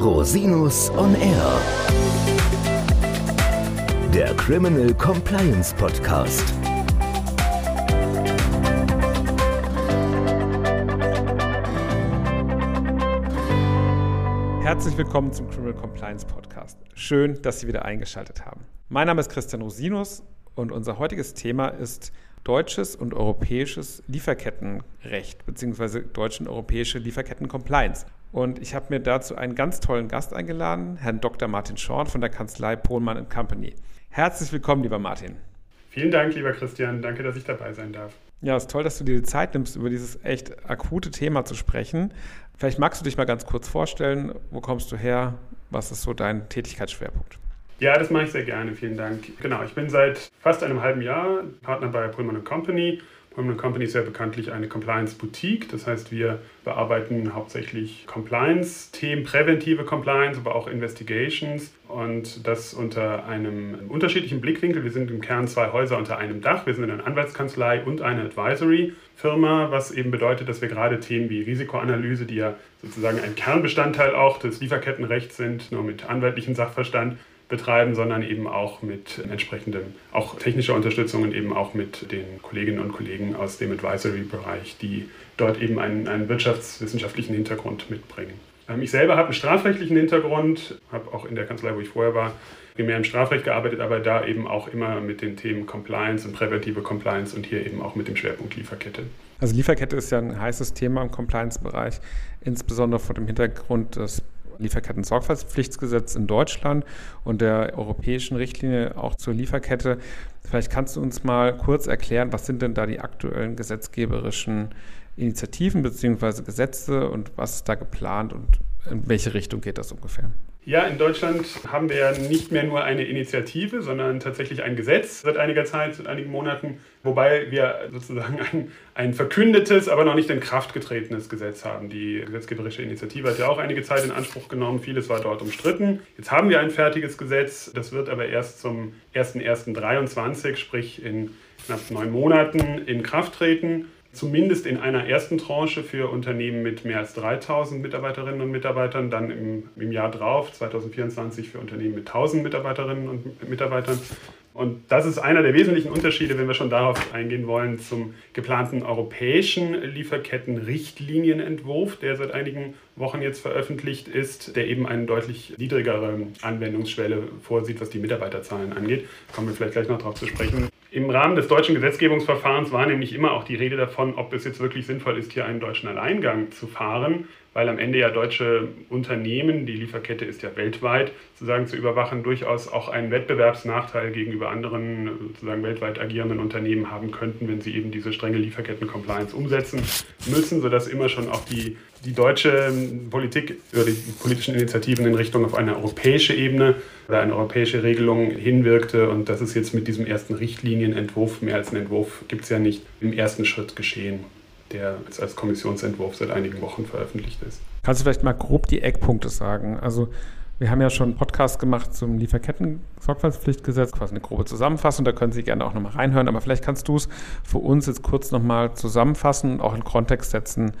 Rosinus on Air. Der Criminal Compliance Podcast. Herzlich willkommen zum Criminal Compliance Podcast. Schön, dass Sie wieder eingeschaltet haben. Mein Name ist Christian Rosinus und unser heutiges Thema ist deutsches und europäisches Lieferkettenrecht bzw. deutsche und europäische Lieferketten-Compliance. Und ich habe mir dazu einen ganz tollen Gast eingeladen, Herrn Dr. Martin Schorn von der Kanzlei Pohlmann Company. Herzlich willkommen, lieber Martin. Vielen Dank, lieber Christian. Danke, dass ich dabei sein darf. Ja, es ist toll, dass du dir die Zeit nimmst, über dieses echt akute Thema zu sprechen. Vielleicht magst du dich mal ganz kurz vorstellen. Wo kommst du her? Was ist so dein Tätigkeitsschwerpunkt? Ja, das mache ich sehr gerne. Vielen Dank. Genau, ich bin seit fast einem halben Jahr Partner bei Pullman Company. Pullman Company ist ja bekanntlich eine Compliance-Boutique. Das heißt, wir bearbeiten hauptsächlich Compliance-Themen, präventive Compliance, aber auch Investigations und das unter einem unterschiedlichen Blickwinkel. Wir sind im Kern zwei Häuser unter einem Dach. Wir sind eine Anwaltskanzlei und eine Advisory-Firma, was eben bedeutet, dass wir gerade Themen wie Risikoanalyse, die ja sozusagen ein Kernbestandteil auch des Lieferkettenrechts sind, nur mit anwaltlichem Sachverstand, betreiben, sondern eben auch mit entsprechendem, auch technischer Unterstützung und eben auch mit den Kolleginnen und Kollegen aus dem Advisory-Bereich, die dort eben einen, einen wirtschaftswissenschaftlichen Hintergrund mitbringen. Ähm, ich selber habe einen strafrechtlichen Hintergrund, habe auch in der Kanzlei, wo ich vorher war, primär im Strafrecht gearbeitet, aber da eben auch immer mit den Themen Compliance und präventive Compliance und hier eben auch mit dem Schwerpunkt Lieferkette. Also Lieferkette ist ja ein heißes Thema im Compliance-Bereich, insbesondere vor dem Hintergrund des Lieferketten-Sorgfaltspflichtgesetz in Deutschland und der europäischen Richtlinie auch zur Lieferkette. Vielleicht kannst du uns mal kurz erklären, was sind denn da die aktuellen gesetzgeberischen Initiativen bzw. Gesetze und was ist da geplant und in welche Richtung geht das ungefähr? Ja, in Deutschland haben wir ja nicht mehr nur eine Initiative, sondern tatsächlich ein Gesetz seit einiger Zeit, seit einigen Monaten, wobei wir sozusagen ein, ein verkündetes, aber noch nicht in Kraft getretenes Gesetz haben. Die gesetzgeberische Initiative hat ja auch einige Zeit in Anspruch genommen, vieles war dort umstritten. Jetzt haben wir ein fertiges Gesetz, das wird aber erst zum 01.01.2023, sprich in knapp neun Monaten, in Kraft treten zumindest in einer ersten Tranche für Unternehmen mit mehr als 3000 Mitarbeiterinnen und Mitarbeitern, dann im, im Jahr drauf, 2024, für Unternehmen mit 1000 Mitarbeiterinnen und Mitarbeitern. Und das ist einer der wesentlichen Unterschiede, wenn wir schon darauf eingehen wollen, zum geplanten europäischen Lieferketten-Richtlinienentwurf, der seit einigen Wochen jetzt veröffentlicht ist, der eben eine deutlich niedrigere Anwendungsschwelle vorsieht, was die Mitarbeiterzahlen angeht. Kommen wir vielleicht gleich noch darauf zu sprechen. Im Rahmen des deutschen Gesetzgebungsverfahrens war nämlich immer auch die Rede davon, ob es jetzt wirklich sinnvoll ist, hier einen deutschen Alleingang zu fahren, weil am Ende ja deutsche Unternehmen, die Lieferkette ist ja weltweit, sozusagen zu überwachen, durchaus auch einen Wettbewerbsnachteil gegenüber anderen sozusagen weltweit agierenden Unternehmen haben könnten, wenn sie eben diese strenge Lieferketten-Compliance umsetzen müssen, sodass immer schon auch die die deutsche Politik oder die politischen Initiativen in Richtung auf eine europäische Ebene oder eine europäische Regelung hinwirkte. Und das ist jetzt mit diesem ersten Richtlinienentwurf, mehr als ein Entwurf gibt es ja nicht, im ersten Schritt geschehen, der jetzt als Kommissionsentwurf seit einigen Wochen veröffentlicht ist. Kannst du vielleicht mal grob die Eckpunkte sagen? Also wir haben ja schon einen Podcast gemacht zum Lieferketten-Sorgfaltspflichtgesetz, quasi eine grobe Zusammenfassung, da können Sie gerne auch nochmal reinhören, aber vielleicht kannst du es für uns jetzt kurz nochmal zusammenfassen und auch in Kontext setzen,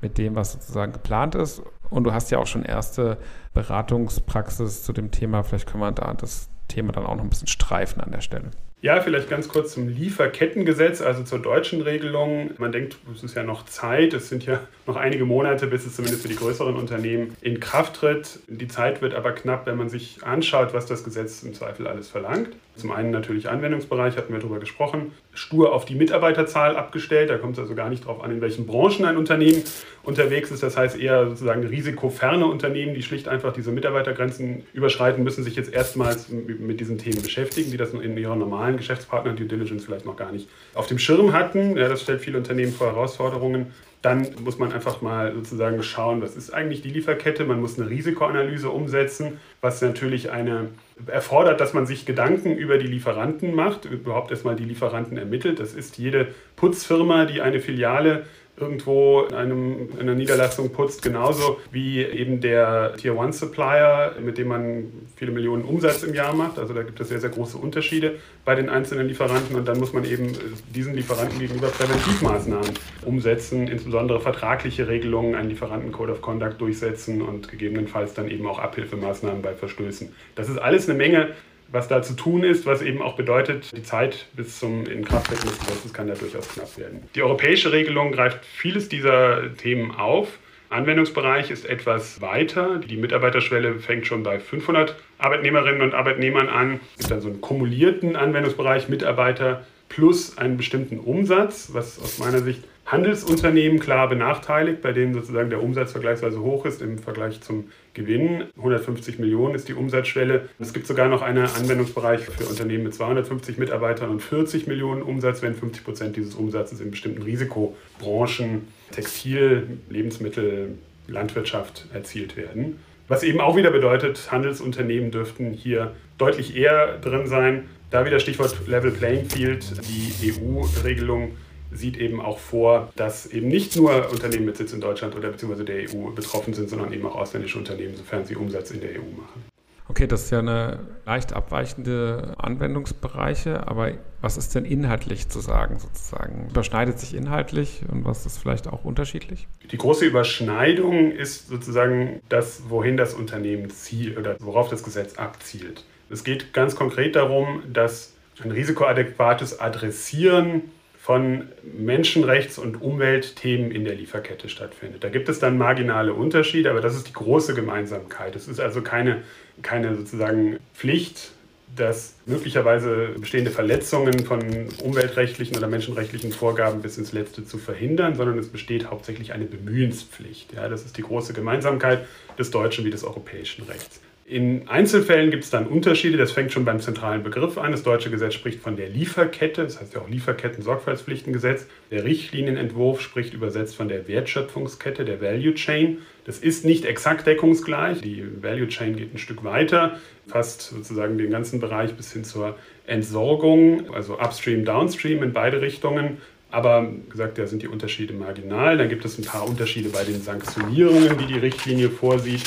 mit dem, was sozusagen geplant ist. Und du hast ja auch schon erste Beratungspraxis zu dem Thema. Vielleicht können wir da das Thema dann auch noch ein bisschen streifen an der Stelle. Ja, vielleicht ganz kurz zum Lieferkettengesetz, also zur deutschen Regelung. Man denkt, es ist ja noch Zeit, es sind ja noch einige Monate, bis es zumindest für die größeren Unternehmen in Kraft tritt. Die Zeit wird aber knapp, wenn man sich anschaut, was das Gesetz im Zweifel alles verlangt. Zum einen natürlich Anwendungsbereich, hatten wir darüber gesprochen, stur auf die Mitarbeiterzahl abgestellt. Da kommt es also gar nicht darauf an, in welchen Branchen ein Unternehmen unterwegs ist. Das heißt eher sozusagen risikoferne Unternehmen, die schlicht einfach diese Mitarbeitergrenzen überschreiten, müssen sich jetzt erstmals mit diesen Themen beschäftigen, die das in ihrer normalen Geschäftspartner Due Diligence vielleicht noch gar nicht auf dem Schirm hatten. Ja, das stellt viele Unternehmen vor Herausforderungen. Dann muss man einfach mal sozusagen schauen, was ist eigentlich die Lieferkette. Man muss eine Risikoanalyse umsetzen, was natürlich eine erfordert, dass man sich Gedanken über die Lieferanten macht, überhaupt erstmal die Lieferanten ermittelt. Das ist jede Putzfirma, die eine Filiale irgendwo in, einem, in einer Niederlassung putzt, genauso wie eben der Tier One Supplier, mit dem man viele Millionen Umsatz im Jahr macht. Also da gibt es sehr, sehr große Unterschiede bei den einzelnen Lieferanten und dann muss man eben diesen Lieferanten gegenüber Präventivmaßnahmen umsetzen, insbesondere vertragliche Regelungen, einen Lieferantencode of Conduct durchsetzen und gegebenenfalls dann eben auch Abhilfemaßnahmen bei Verstößen. Das ist alles eine Menge was da zu tun ist, was eben auch bedeutet, die Zeit bis zum Inkrafttreten des Gesetzes kann ja durchaus knapp werden. Die europäische Regelung greift vieles dieser Themen auf. Anwendungsbereich ist etwas weiter. Die Mitarbeiterschwelle fängt schon bei 500 Arbeitnehmerinnen und Arbeitnehmern an. Es gibt dann so einen kumulierten Anwendungsbereich Mitarbeiter plus einen bestimmten Umsatz, was aus meiner Sicht Handelsunternehmen klar benachteiligt, bei denen sozusagen der Umsatz vergleichsweise hoch ist im Vergleich zum Gewinn. 150 Millionen ist die Umsatzschwelle. Es gibt sogar noch einen Anwendungsbereich für Unternehmen mit 250 Mitarbeitern und 40 Millionen Umsatz, wenn 50 Prozent dieses Umsatzes in bestimmten Risikobranchen, Textil, Lebensmittel, Landwirtschaft erzielt werden. Was eben auch wieder bedeutet, Handelsunternehmen dürften hier deutlich eher drin sein. Da wieder Stichwort Level Playing Field, die EU-Regelung sieht eben auch vor, dass eben nicht nur Unternehmen mit Sitz in Deutschland oder beziehungsweise der EU betroffen sind, sondern eben auch ausländische Unternehmen, sofern sie Umsatz in der EU machen. Okay, das ist ja eine leicht abweichende Anwendungsbereiche, aber was ist denn inhaltlich zu sagen sozusagen? Überschneidet sich inhaltlich und was ist vielleicht auch unterschiedlich? Die große Überschneidung ist sozusagen das, wohin das Unternehmen zielt oder worauf das Gesetz abzielt. Es geht ganz konkret darum, dass ein risikoadäquates Adressieren von Menschenrechts- und Umweltthemen in der Lieferkette stattfindet. Da gibt es dann marginale Unterschiede, aber das ist die große Gemeinsamkeit. Es ist also keine, keine sozusagen Pflicht, dass möglicherweise bestehende Verletzungen von umweltrechtlichen oder menschenrechtlichen Vorgaben bis ins Letzte zu verhindern, sondern es besteht hauptsächlich eine Bemühenspflicht. Ja, das ist die große Gemeinsamkeit des deutschen wie des europäischen Rechts. In Einzelfällen gibt es dann Unterschiede. Das fängt schon beim zentralen Begriff an. Das deutsche Gesetz spricht von der Lieferkette, das heißt ja auch Lieferketten-Sorgfaltspflichtengesetz. Der Richtlinienentwurf spricht übersetzt von der Wertschöpfungskette, der Value Chain. Das ist nicht exakt deckungsgleich. Die Value Chain geht ein Stück weiter, fasst sozusagen den ganzen Bereich bis hin zur Entsorgung, also Upstream, Downstream in beide Richtungen. Aber gesagt, da sind die Unterschiede marginal. Dann gibt es ein paar Unterschiede bei den Sanktionierungen, die die Richtlinie vorsieht.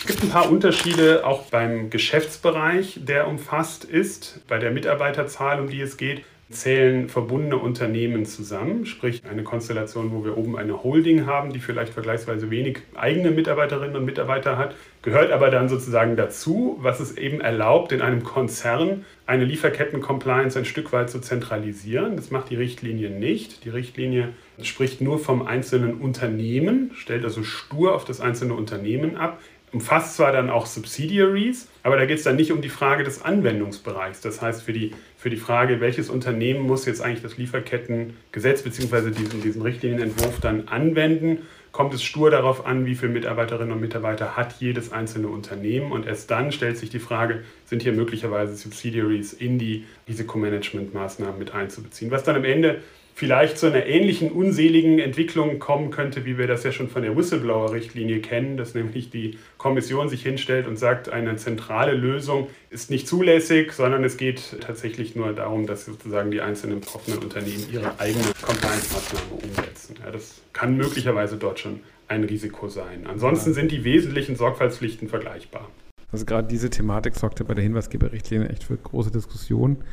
Es gibt ein paar Unterschiede auch beim Geschäftsbereich, der umfasst ist. Bei der Mitarbeiterzahl, um die es geht, zählen verbundene Unternehmen zusammen, sprich eine Konstellation, wo wir oben eine Holding haben, die vielleicht vergleichsweise wenig eigene Mitarbeiterinnen und Mitarbeiter hat, gehört aber dann sozusagen dazu, was es eben erlaubt, in einem Konzern eine Lieferketten-Compliance ein Stück weit zu zentralisieren. Das macht die Richtlinie nicht. Die Richtlinie spricht nur vom einzelnen Unternehmen, stellt also stur auf das einzelne Unternehmen ab umfasst zwar dann auch Subsidiaries, aber da geht es dann nicht um die Frage des Anwendungsbereichs. Das heißt, für die, für die Frage, welches Unternehmen muss jetzt eigentlich das Lieferkettengesetz bzw. Diesen, diesen Richtlinienentwurf dann anwenden, kommt es stur darauf an, wie viele Mitarbeiterinnen und Mitarbeiter hat jedes einzelne Unternehmen. Und erst dann stellt sich die Frage, sind hier möglicherweise Subsidiaries in die Risikomanagementmaßnahmen mit einzubeziehen. Was dann am Ende vielleicht zu einer ähnlichen unseligen Entwicklung kommen könnte, wie wir das ja schon von der Whistleblower-Richtlinie kennen, dass nämlich die Kommission sich hinstellt und sagt, eine zentrale Lösung ist nicht zulässig, sondern es geht tatsächlich nur darum, dass sozusagen die einzelnen betroffenen Unternehmen ihre eigene Compliance-Maßnahme umsetzen. Ja, das kann möglicherweise dort schon ein Risiko sein. Ansonsten sind die wesentlichen Sorgfaltspflichten vergleichbar. Also gerade diese Thematik sorgte bei der Hinweisgeberrichtlinie echt für große Diskussionen.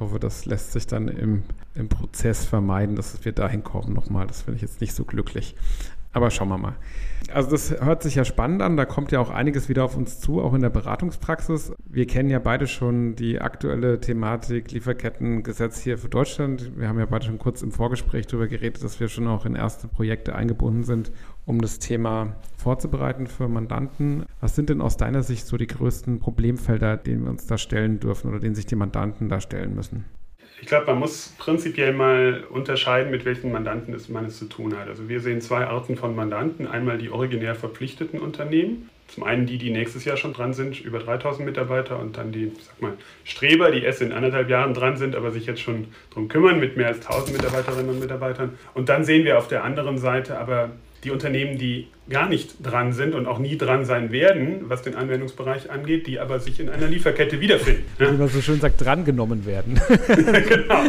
Ich hoffe, das lässt sich dann im, im Prozess vermeiden, dass wir dahin kommen nochmal. Das finde ich jetzt nicht so glücklich. Aber schauen wir mal. Also das hört sich ja spannend an. Da kommt ja auch einiges wieder auf uns zu, auch in der Beratungspraxis. Wir kennen ja beide schon die aktuelle Thematik Lieferkettengesetz hier für Deutschland. Wir haben ja beide schon kurz im Vorgespräch darüber geredet, dass wir schon auch in erste Projekte eingebunden sind, um das Thema vorzubereiten für Mandanten. Was sind denn aus deiner Sicht so die größten Problemfelder, denen wir uns da stellen dürfen oder denen sich die Mandanten da stellen müssen? Ich glaube, man muss prinzipiell mal unterscheiden, mit welchen Mandanten man es zu tun hat. Also wir sehen zwei Arten von Mandanten. Einmal die originär verpflichteten Unternehmen. Zum einen die, die nächstes Jahr schon dran sind, über 3000 Mitarbeiter und dann die, sag mal, Streber, die erst in anderthalb Jahren dran sind, aber sich jetzt schon darum kümmern mit mehr als 1000 Mitarbeiterinnen und Mitarbeitern. Und dann sehen wir auf der anderen Seite aber die Unternehmen, die gar nicht dran sind und auch nie dran sein werden, was den Anwendungsbereich angeht, die aber sich in einer Lieferkette wiederfinden. Wie man so schön sagt, drangenommen werden. genau.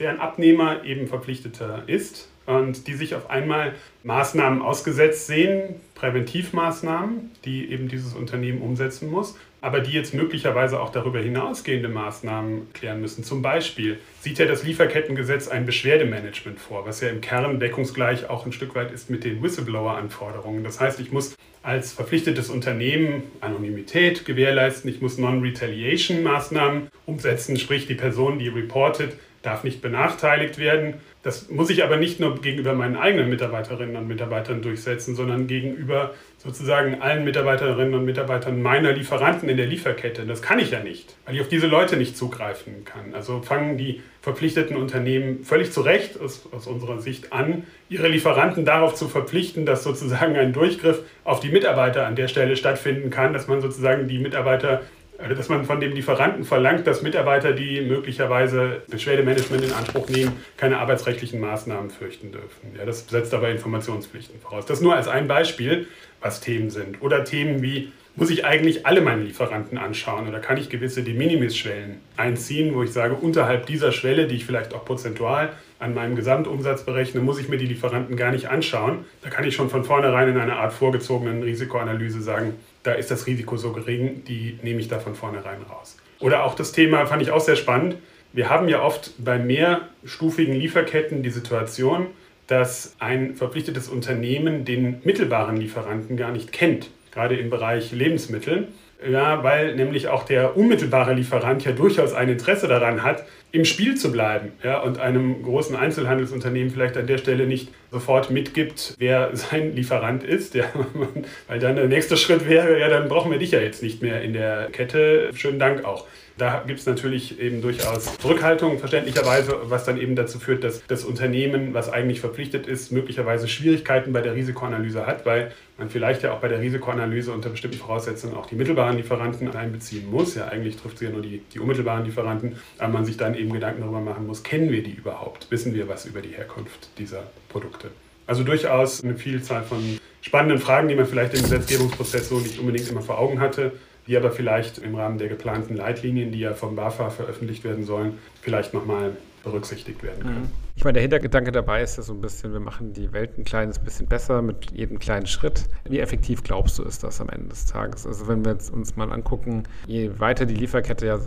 Deren Abnehmer eben verpflichteter ist und die sich auf einmal Maßnahmen ausgesetzt sehen, Präventivmaßnahmen, die eben dieses Unternehmen umsetzen muss, aber die jetzt möglicherweise auch darüber hinausgehende Maßnahmen klären müssen. Zum Beispiel sieht ja das Lieferkettengesetz ein Beschwerdemanagement vor, was ja im Kern deckungsgleich auch ein Stück weit ist mit den Whistleblower-Anforderungen. Das heißt, ich muss als verpflichtetes Unternehmen Anonymität gewährleisten, ich muss Non-Retaliation-Maßnahmen umsetzen, sprich die Person, die reportet, darf nicht benachteiligt werden. Das muss ich aber nicht nur gegenüber meinen eigenen Mitarbeiterinnen und Mitarbeitern durchsetzen, sondern gegenüber sozusagen allen Mitarbeiterinnen und Mitarbeitern meiner Lieferanten in der Lieferkette. Das kann ich ja nicht, weil ich auf diese Leute nicht zugreifen kann. Also fangen die verpflichteten Unternehmen völlig zu Recht aus, aus unserer Sicht an, ihre Lieferanten darauf zu verpflichten, dass sozusagen ein Durchgriff auf die Mitarbeiter an der Stelle stattfinden kann, dass man sozusagen die Mitarbeiter also, dass man von dem Lieferanten verlangt, dass Mitarbeiter, die möglicherweise Beschwerdemanagement in Anspruch nehmen, keine arbeitsrechtlichen Maßnahmen fürchten dürfen. Ja, das setzt aber Informationspflichten voraus. Das nur als ein Beispiel, was Themen sind. Oder Themen wie, muss ich eigentlich alle meine Lieferanten anschauen oder kann ich gewisse De Minimis-Schwellen einziehen, wo ich sage, unterhalb dieser Schwelle, die ich vielleicht auch prozentual an meinem Gesamtumsatz berechne, muss ich mir die Lieferanten gar nicht anschauen. Da kann ich schon von vornherein in einer Art vorgezogenen Risikoanalyse sagen, da ist das Risiko so gering, die nehme ich da von vornherein raus. Oder auch das Thema fand ich auch sehr spannend. Wir haben ja oft bei mehrstufigen Lieferketten die Situation, dass ein verpflichtetes Unternehmen den mittelbaren Lieferanten gar nicht kennt, gerade im Bereich Lebensmittel. Ja, weil nämlich auch der unmittelbare Lieferant ja durchaus ein Interesse daran hat, im Spiel zu bleiben ja, und einem großen Einzelhandelsunternehmen vielleicht an der Stelle nicht sofort mitgibt, wer sein Lieferant ist. Ja, weil dann der nächste Schritt wäre, ja, dann brauchen wir dich ja jetzt nicht mehr in der Kette. Schönen Dank auch. Da gibt es natürlich eben durchaus Zurückhaltung, verständlicherweise, was dann eben dazu führt, dass das Unternehmen, was eigentlich verpflichtet ist, möglicherweise Schwierigkeiten bei der Risikoanalyse hat, weil man vielleicht ja auch bei der Risikoanalyse unter bestimmten Voraussetzungen auch die mittelbaren Lieferanten einbeziehen muss. Ja, eigentlich trifft sie ja nur die, die unmittelbaren Lieferanten, aber man sich dann eben Gedanken darüber machen muss, kennen wir die überhaupt? Wissen wir was über die Herkunft dieser Produkte? Also durchaus eine Vielzahl von spannenden Fragen, die man vielleicht im Gesetzgebungsprozess so nicht unbedingt immer vor Augen hatte die aber vielleicht im Rahmen der geplanten Leitlinien, die ja vom BAFA veröffentlicht werden sollen, vielleicht nochmal berücksichtigt werden können. Mhm. Ich meine, der Hintergedanke dabei ist ja so ein bisschen, wir machen die Welt ein kleines bisschen besser mit jedem kleinen Schritt. Wie effektiv glaubst du, ist das am Ende des Tages? Also wenn wir uns mal angucken, je weiter die Lieferkette ja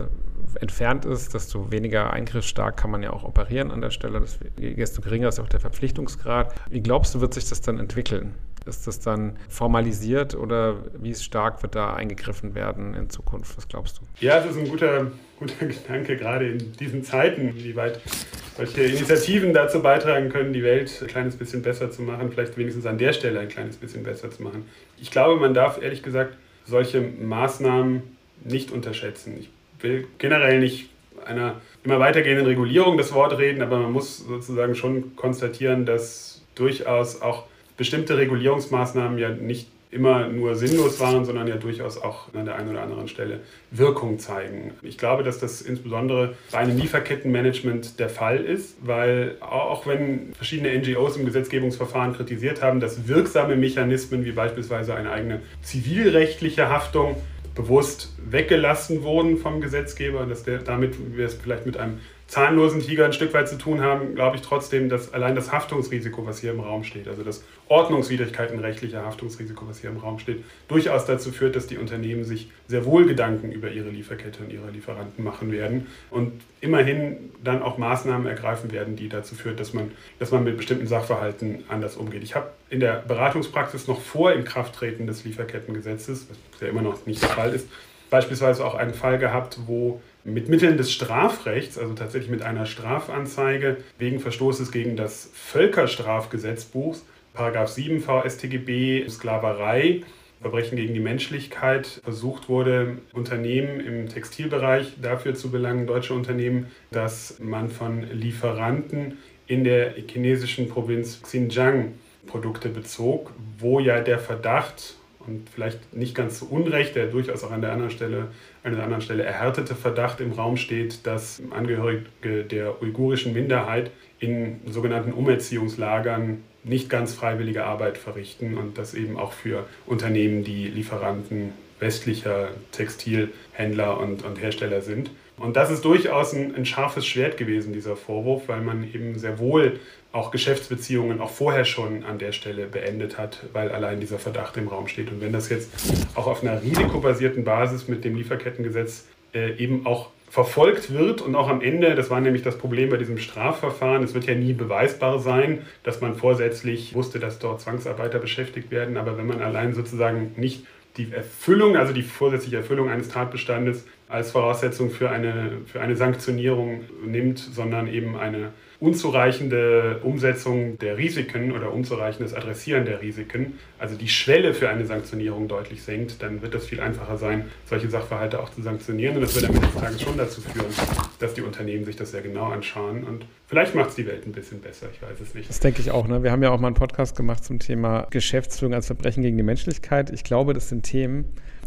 entfernt ist, desto weniger eingriffsstark kann man ja auch operieren an der Stelle, desto geringer ist auch der Verpflichtungsgrad. Wie glaubst du, wird sich das dann entwickeln? Ist das dann formalisiert oder wie stark wird da eingegriffen werden in Zukunft? Was glaubst du? Ja, das ist ein guter, guter Gedanke, gerade in diesen Zeiten, wie weit solche Initiativen dazu beitragen können, die Welt ein kleines bisschen besser zu machen, vielleicht wenigstens an der Stelle ein kleines bisschen besser zu machen. Ich glaube, man darf ehrlich gesagt solche Maßnahmen nicht unterschätzen. Ich will generell nicht einer immer weitergehenden Regulierung das Wort reden, aber man muss sozusagen schon konstatieren, dass durchaus auch bestimmte Regulierungsmaßnahmen ja nicht immer nur sinnlos waren, sondern ja durchaus auch an der einen oder anderen Stelle Wirkung zeigen. Ich glaube, dass das insbesondere bei einem Lieferkettenmanagement der Fall ist, weil auch wenn verschiedene NGOs im Gesetzgebungsverfahren kritisiert haben, dass wirksame Mechanismen wie beispielsweise eine eigene zivilrechtliche Haftung bewusst weggelassen wurden vom Gesetzgeber dass der, damit wir es vielleicht mit einem zahnlosen Tiger ein Stück weit zu tun haben, glaube ich trotzdem, dass allein das Haftungsrisiko, was hier im Raum steht, also das ordnungswidrigkeitenrechtliche Haftungsrisiko, was hier im Raum steht, durchaus dazu führt, dass die Unternehmen sich sehr wohl Gedanken über ihre Lieferkette und ihre Lieferanten machen werden und immerhin dann auch Maßnahmen ergreifen werden, die dazu führt, dass man, dass man mit bestimmten Sachverhalten anders umgeht. Ich habe in der Beratungspraxis noch vor Inkrafttreten des Lieferkettengesetzes, was ja immer noch nicht der Fall ist, beispielsweise auch einen Fall gehabt, wo mit Mitteln des Strafrechts, also tatsächlich mit einer Strafanzeige wegen Verstoßes gegen das Völkerstrafgesetzbuch, Paragraph 7 VSTGB, Sklaverei, Verbrechen gegen die Menschlichkeit, versucht wurde, Unternehmen im Textilbereich dafür zu belangen, deutsche Unternehmen, dass man von Lieferanten in der chinesischen Provinz Xinjiang Produkte bezog, wo ja der Verdacht und vielleicht nicht ganz zu Unrecht, der durchaus auch an der anderen Stelle, an der anderen Stelle erhärtete Verdacht im Raum steht, dass Angehörige der uigurischen Minderheit in sogenannten Umerziehungslagern nicht ganz freiwillige Arbeit verrichten und das eben auch für Unternehmen, die Lieferanten westlicher Textilhändler und, und Hersteller sind. Und das ist durchaus ein, ein scharfes Schwert gewesen, dieser Vorwurf, weil man eben sehr wohl auch Geschäftsbeziehungen auch vorher schon an der Stelle beendet hat, weil allein dieser Verdacht im Raum steht. Und wenn das jetzt auch auf einer risikobasierten Basis mit dem Lieferkettengesetz äh, eben auch verfolgt wird und auch am Ende, das war nämlich das Problem bei diesem Strafverfahren, es wird ja nie beweisbar sein, dass man vorsätzlich wusste, dass dort Zwangsarbeiter beschäftigt werden, aber wenn man allein sozusagen nicht die Erfüllung, also die vorsätzliche Erfüllung eines Tatbestandes als Voraussetzung für eine, für eine Sanktionierung nimmt, sondern eben eine unzureichende Umsetzung der Risiken oder unzureichendes Adressieren der Risiken, also die Schwelle für eine Sanktionierung deutlich senkt, dann wird es viel einfacher sein, solche Sachverhalte auch zu sanktionieren. Und das wird am Ende des Tages schon dazu führen, dass die Unternehmen sich das sehr genau anschauen. Und vielleicht macht es die Welt ein bisschen besser, ich weiß es nicht. Das denke ich auch. Ne? Wir haben ja auch mal einen Podcast gemacht zum Thema Geschäftsführung als Verbrechen gegen die Menschlichkeit. Ich glaube, das sind Themen,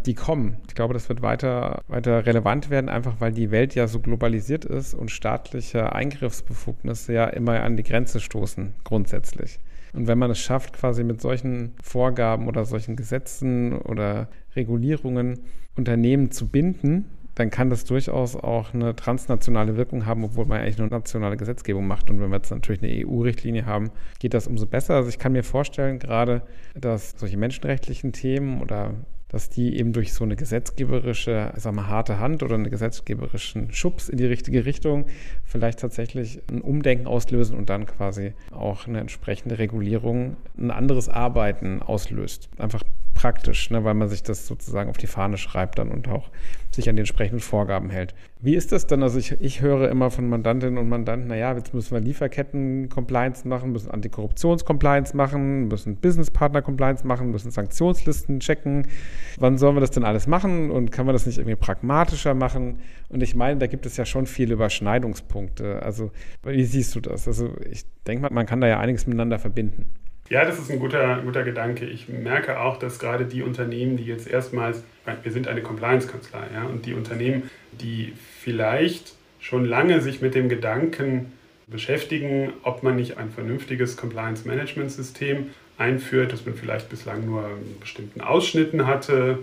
die kommen. Ich glaube, das wird weiter, weiter relevant werden, einfach weil die Welt ja so globalisiert ist und staatliche Eingriffsbefugnisse ja immer an die Grenze stoßen, grundsätzlich. Und wenn man es schafft, quasi mit solchen Vorgaben oder solchen Gesetzen oder Regulierungen Unternehmen zu binden, dann kann das durchaus auch eine transnationale Wirkung haben, obwohl man eigentlich nur nationale Gesetzgebung macht. Und wenn wir jetzt natürlich eine EU-Richtlinie haben, geht das umso besser. Also ich kann mir vorstellen, gerade, dass solche menschenrechtlichen Themen oder dass die eben durch so eine gesetzgeberische, sag mal, harte Hand oder einen gesetzgeberischen Schubs in die richtige Richtung vielleicht tatsächlich ein Umdenken auslösen und dann quasi auch eine entsprechende Regulierung, ein anderes Arbeiten auslöst. Einfach praktisch, ne, weil man sich das sozusagen auf die Fahne schreibt dann und auch sich an die entsprechenden Vorgaben hält. Wie ist das dann? Also ich, ich höre immer von Mandantinnen und Mandanten, naja, jetzt müssen wir Lieferketten-Compliance machen, müssen Antikorruptions-Compliance machen, müssen Business-Partner-Compliance machen, müssen Sanktionslisten checken. Wann sollen wir das denn alles machen und kann man das nicht irgendwie pragmatischer machen? Und ich meine, da gibt es ja schon viele Überschneidungspunkte. Also wie siehst du das? Also ich denke mal, man kann da ja einiges miteinander verbinden. Ja, das ist ein guter, guter Gedanke. Ich merke auch, dass gerade die Unternehmen, die jetzt erstmals, wir sind eine Compliance-Kanzlei, ja, und die Unternehmen, die vielleicht schon lange sich mit dem Gedanken beschäftigen, ob man nicht ein vernünftiges Compliance-Management-System einführt, das man vielleicht bislang nur in bestimmten Ausschnitten hatte,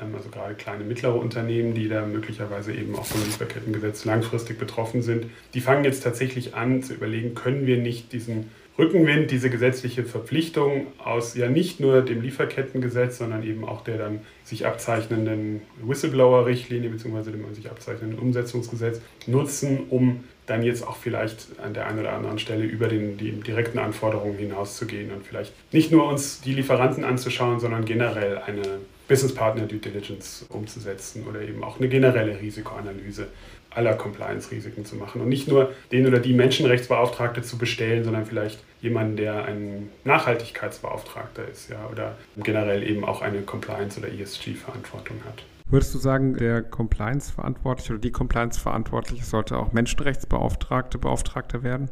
ähm, also gerade kleine, mittlere Unternehmen, die da möglicherweise eben auch vom Lieferkettengesetz langfristig betroffen sind, die fangen jetzt tatsächlich an zu überlegen, können wir nicht diesen Rückenwind, diese gesetzliche Verpflichtung aus ja nicht nur dem Lieferkettengesetz, sondern eben auch der dann sich abzeichnenden Whistleblower-Richtlinie bzw. dem sich abzeichnenden Umsetzungsgesetz nutzen, um dann jetzt auch vielleicht an der einen oder anderen Stelle über den, die direkten Anforderungen hinauszugehen und vielleicht nicht nur uns die Lieferanten anzuschauen, sondern generell eine Business Partner Due Diligence umzusetzen oder eben auch eine generelle Risikoanalyse aller Compliance-Risiken zu machen und nicht nur den oder die Menschenrechtsbeauftragte zu bestellen, sondern vielleicht jemanden, der ein Nachhaltigkeitsbeauftragter ist ja, oder generell eben auch eine Compliance- oder ESG-Verantwortung hat. Würdest du sagen, der Compliance-Verantwortliche oder die Compliance-Verantwortliche sollte auch Menschenrechtsbeauftragte Beauftragter werden?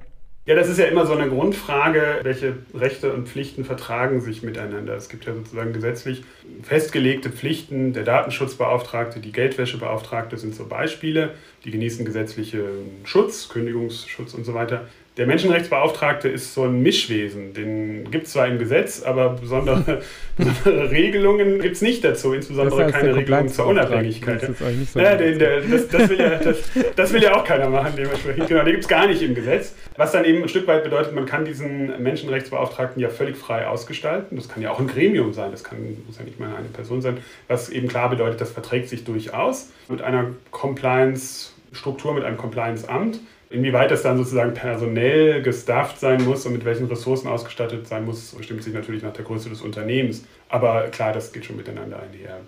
Ja, das ist ja immer so eine Grundfrage, welche Rechte und Pflichten vertragen sich miteinander. Es gibt ja sozusagen gesetzlich festgelegte Pflichten. Der Datenschutzbeauftragte, die Geldwäschebeauftragte sind so Beispiele. Die genießen gesetzlichen Schutz, Kündigungsschutz und so weiter. Der Menschenrechtsbeauftragte ist so ein Mischwesen. Den gibt es zwar im Gesetz, aber besondere, besondere Regelungen gibt es nicht dazu, insbesondere keine Regelung zur Unabhängigkeit. Das, so ja, den, der, das, das, will ja, das, das, will ja auch keiner machen, dementsprechend. Genau, den gibt es gar nicht im Gesetz. Was dann eben ein Stück weit bedeutet, man kann diesen Menschenrechtsbeauftragten ja völlig frei ausgestalten. Das kann ja auch ein Gremium sein, das kann, muss ja nicht mal eine Person sein, was eben klar bedeutet, das verträgt sich durchaus mit einer Compliance-Struktur, mit einem Compliance-Amt Inwieweit das dann sozusagen personell gestafft sein muss und mit welchen Ressourcen ausgestattet sein muss, bestimmt sich natürlich nach der Größe des Unternehmens. Aber klar, das geht schon miteinander einher.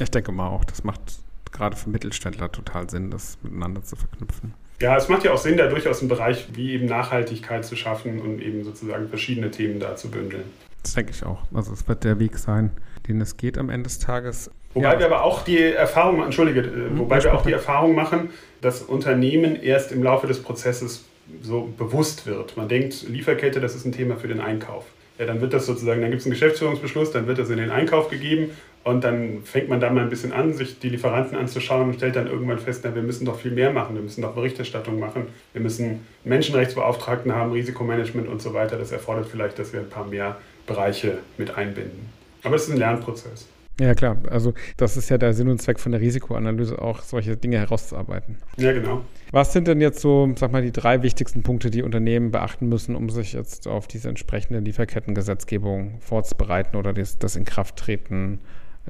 Ich denke mal auch, das macht gerade für Mittelständler total Sinn, das miteinander zu verknüpfen. Ja, es macht ja auch Sinn, da durchaus einen Bereich wie eben Nachhaltigkeit zu schaffen und eben sozusagen verschiedene Themen da zu bündeln. Das denke ich auch. Also es wird der Weg sein, den es geht am Ende des Tages. Wobei ja. wir aber auch die Erfahrung, entschuldige, mhm, wobei wir auch die Erfahrung machen, dass Unternehmen erst im Laufe des Prozesses so bewusst wird. Man denkt, Lieferkette, das ist ein Thema für den Einkauf. Ja, dann wird das sozusagen, dann gibt es einen Geschäftsführungsbeschluss, dann wird das in den Einkauf gegeben und dann fängt man da mal ein bisschen an, sich die Lieferanten anzuschauen und stellt dann irgendwann fest, na, wir müssen doch viel mehr machen, wir müssen doch Berichterstattung machen, wir müssen Menschenrechtsbeauftragten haben, Risikomanagement und so weiter. Das erfordert vielleicht, dass wir ein paar mehr Bereiche mit einbinden. Aber es ist ein Lernprozess. Ja, klar. Also das ist ja der Sinn und Zweck von der Risikoanalyse, auch solche Dinge herauszuarbeiten. Ja, genau. Was sind denn jetzt so, sag mal, die drei wichtigsten Punkte, die Unternehmen beachten müssen, um sich jetzt auf diese entsprechende Lieferkettengesetzgebung vorzubereiten oder das, das Inkrafttreten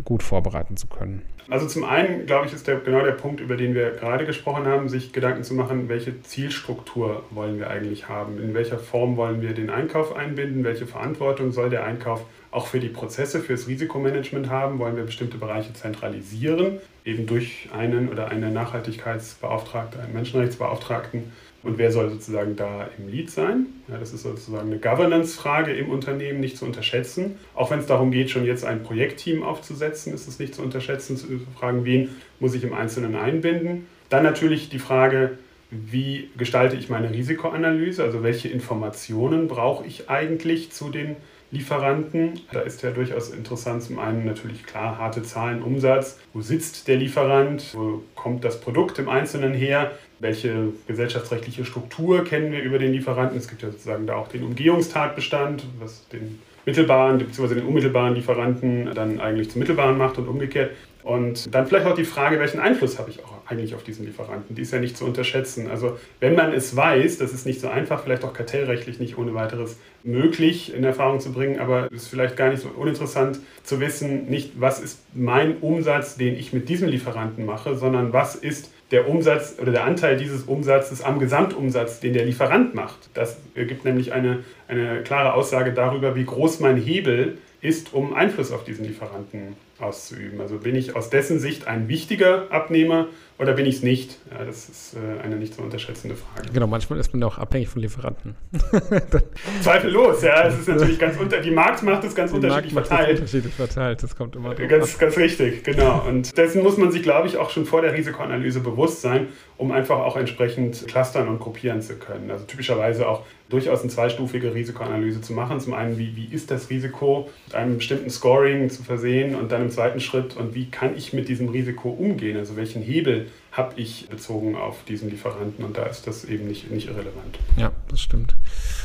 gut vorbereiten zu können? Also zum einen, glaube ich, ist der, genau der Punkt, über den wir gerade gesprochen haben, sich Gedanken zu machen, welche Zielstruktur wollen wir eigentlich haben, in welcher Form wollen wir den Einkauf einbinden, welche Verantwortung soll der Einkauf auch für die Prozesse, fürs Risikomanagement haben, wollen wir bestimmte Bereiche zentralisieren, eben durch einen oder eine Nachhaltigkeitsbeauftragte, einen Menschenrechtsbeauftragten und wer soll sozusagen da im Lead sein? Ja, das ist sozusagen eine Governance-Frage im Unternehmen, nicht zu unterschätzen. Auch wenn es darum geht, schon jetzt ein Projektteam aufzusetzen, ist es nicht zu unterschätzen, zu fragen, wen muss ich im Einzelnen einbinden. Dann natürlich die Frage, wie gestalte ich meine Risikoanalyse, also welche Informationen brauche ich eigentlich zu den Lieferanten. Da ist ja durchaus interessant, zum einen natürlich klar harte Zahlen, Umsatz, wo sitzt der Lieferant, wo kommt das Produkt im Einzelnen her, welche gesellschaftsrechtliche Struktur kennen wir über den Lieferanten. Es gibt ja sozusagen da auch den Umgehungstatbestand, was den mittelbaren bzw. den unmittelbaren Lieferanten dann eigentlich zum mittelbaren macht und umgekehrt. Und dann vielleicht auch die Frage, welchen Einfluss habe ich auch eigentlich auf diesen Lieferanten? Die ist ja nicht zu unterschätzen. Also wenn man es weiß, das ist nicht so einfach, vielleicht auch kartellrechtlich nicht ohne weiteres möglich in Erfahrung zu bringen, aber es ist vielleicht gar nicht so uninteressant zu wissen, nicht was ist mein Umsatz, den ich mit diesem Lieferanten mache, sondern was ist der Umsatz oder der Anteil dieses Umsatzes am Gesamtumsatz, den der Lieferant macht. Das gibt nämlich eine, eine klare Aussage darüber, wie groß mein Hebel ist, um Einfluss auf diesen Lieferanten auszuüben. Also bin ich aus dessen Sicht ein wichtiger Abnehmer oder bin ich es nicht? Ja, das ist äh, eine nicht zu unterschätzende Frage. Genau, manchmal ist man ja auch abhängig von Lieferanten. Zweifellos, ja. Es ist natürlich ganz unter, die Marktmacht ist ganz die unterschiedlich Markt verteilt. unterschiedlich verteilt, das kommt immer Ganz, ganz richtig, genau. Und dessen muss man sich, glaube ich, auch schon vor der Risikoanalyse bewusst sein, um einfach auch entsprechend clustern und gruppieren zu können. Also typischerweise auch durchaus eine zweistufige Risikoanalyse zu machen. Zum einen, wie, wie ist das Risiko mit einem bestimmten Scoring zu versehen und dann im zweiten Schritt, und wie kann ich mit diesem Risiko umgehen? Also welchen Hebel habe ich bezogen auf diesen Lieferanten und da ist das eben nicht, nicht irrelevant. Ja, das stimmt.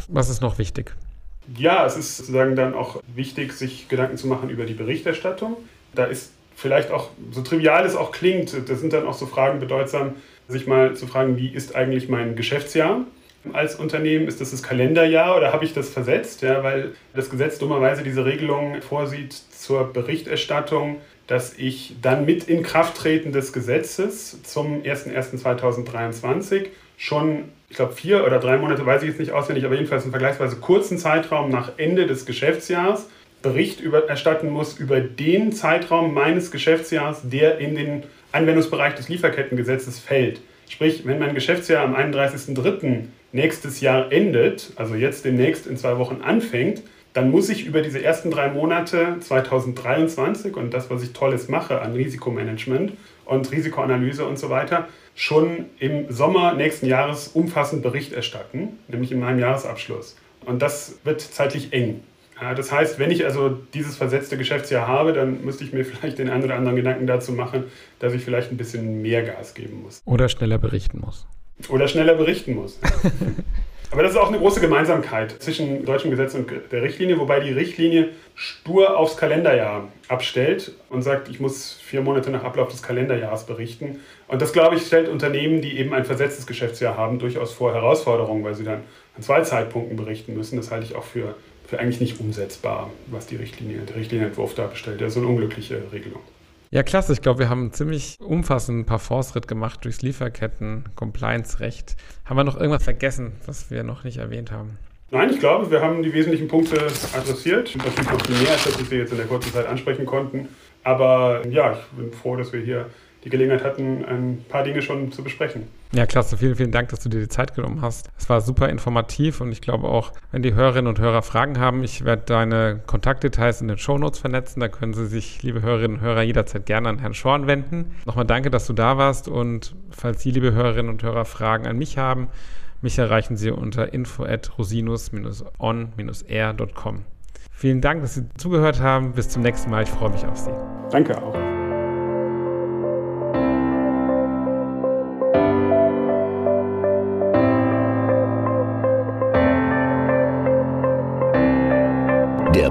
Was ist noch wichtig? Ja, es ist sozusagen dann auch wichtig, sich Gedanken zu machen über die Berichterstattung. Da ist vielleicht auch, so trivial es auch klingt, das sind dann auch so Fragen bedeutsam, sich mal zu fragen, wie ist eigentlich mein Geschäftsjahr? Als Unternehmen? Ist das das Kalenderjahr oder habe ich das versetzt? Ja, weil das Gesetz dummerweise diese Regelung vorsieht zur Berichterstattung dass ich dann mit Inkrafttreten des Gesetzes zum 01.01.2023 schon, ich glaube, vier oder drei Monate, weiß ich jetzt nicht auswendig, aber jedenfalls einen vergleichsweise kurzen Zeitraum nach Ende des Geschäftsjahres Bericht über, erstatten muss über den Zeitraum meines Geschäftsjahres, der in den Anwendungsbereich des Lieferkettengesetzes fällt. Sprich, wenn mein Geschäftsjahr am 31.03. nächstes Jahr endet, also jetzt demnächst in zwei Wochen anfängt, dann muss ich über diese ersten drei Monate 2023 und das, was ich Tolles mache an Risikomanagement und Risikoanalyse und so weiter, schon im Sommer nächsten Jahres umfassend Bericht erstatten, nämlich in meinem Jahresabschluss. Und das wird zeitlich eng. Das heißt, wenn ich also dieses versetzte Geschäftsjahr habe, dann müsste ich mir vielleicht den einen oder anderen Gedanken dazu machen, dass ich vielleicht ein bisschen mehr Gas geben muss. Oder schneller berichten muss. Oder schneller berichten muss. Aber das ist auch eine große Gemeinsamkeit zwischen deutschem Gesetz und der Richtlinie, wobei die Richtlinie stur aufs Kalenderjahr abstellt und sagt, ich muss vier Monate nach Ablauf des Kalenderjahres berichten. Und das, glaube ich, stellt Unternehmen, die eben ein versetztes Geschäftsjahr haben, durchaus vor Herausforderungen, weil sie dann an zwei Zeitpunkten berichten müssen. Das halte ich auch für, für eigentlich nicht umsetzbar, was die Richtlinie, der Richtlinienentwurf da bestellt. Das ist eine unglückliche Regelung. Ja, klasse. Ich glaube, wir haben einen ziemlich umfassenden Parforce-Ritt gemacht durchs Lieferketten-Compliance-Recht. Haben wir noch irgendwas vergessen, was wir noch nicht erwähnt haben? Nein, ich glaube, wir haben die wesentlichen Punkte adressiert. Natürlich noch viel mehr, als wir jetzt in der kurzen Zeit ansprechen konnten. Aber ja, ich bin froh, dass wir hier die Gelegenheit hatten, ein paar Dinge schon zu besprechen. Ja, klasse. Vielen, vielen Dank, dass du dir die Zeit genommen hast. Es war super informativ und ich glaube auch, wenn die Hörerinnen und Hörer Fragen haben, ich werde deine Kontaktdetails in den Shownotes vernetzen. Da können Sie sich, liebe Hörerinnen und Hörer, jederzeit gerne an Herrn Schorn wenden. Nochmal danke, dass du da warst und falls Sie, liebe Hörerinnen und Hörer, Fragen an mich haben, mich erreichen Sie unter info at rosinus-on-air.com. Vielen Dank, dass Sie zugehört haben. Bis zum nächsten Mal. Ich freue mich auf Sie. Danke auch.